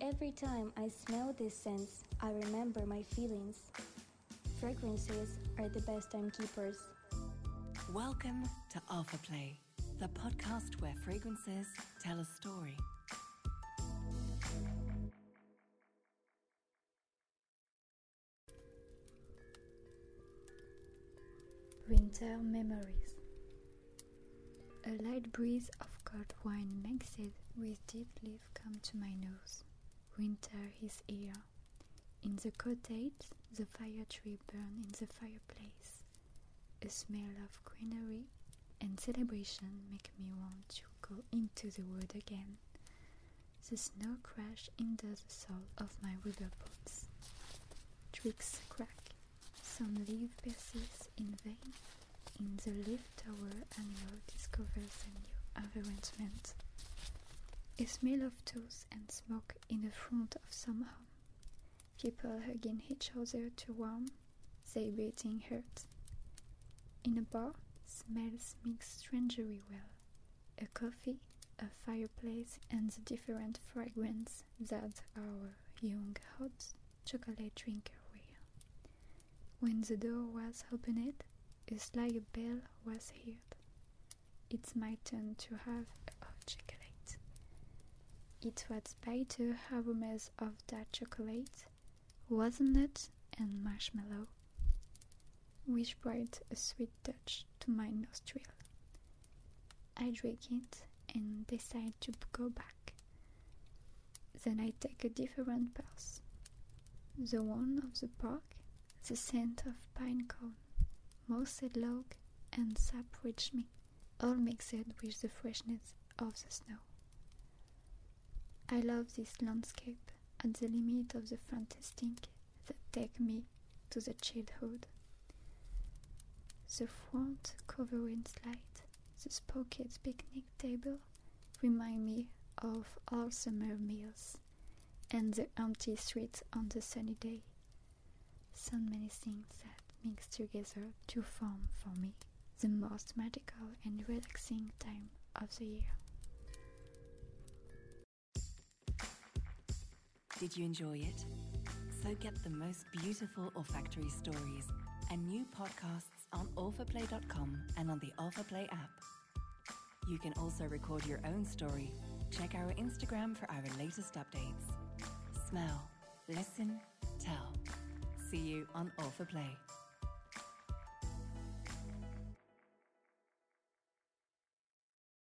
Every time I smell this scent, I remember my feelings. Fragrances are the best timekeepers. Welcome to Alpha Play, the podcast where fragrances tell a story. Winter Memories A light breeze of cold wine mixed with deep leaf come to my nose. Winter is here. In the cottage, the fire tree burn in the fireplace. A smell of greenery and celebration make me want to go into the wood again. The snow crash into the sole of my rubber boots. Twigs crack. Some leaf persists in vain. In the leaf tower, animal discovers a new arrangement. A smell of toast and smoke in the front of some home. People hugging each other to warm their beating heart. In a bar, smells mix strangely well. A coffee, a fireplace, and the different fragrance that our young hot chocolate drinker wear. When the door was opened, a slight bell was heard. It's my turn to have a hot chocolate. It was bitter aromas of dark chocolate, walnut, and marshmallow, which brought a sweet touch to my nostril. I drink it and decide to go back. Then I take a different path. The one of the park, the scent of pine cone, mossed log, and sap reach me, all mixed with the freshness of the snow. I love this landscape at the limit of the fantastic that take me to the childhood. The front covering slide, the spoked picnic table remind me of all summer meals and the empty streets on the sunny day. So many things that mix together to form for me the most magical and relaxing time of the year. Did you enjoy it? So get the most beautiful olfactory stories and new podcasts on alphaplay.com and on the AlphaPlay app. You can also record your own story. Check our Instagram for our latest updates. Smell, listen, tell. See you on AlphaPlay.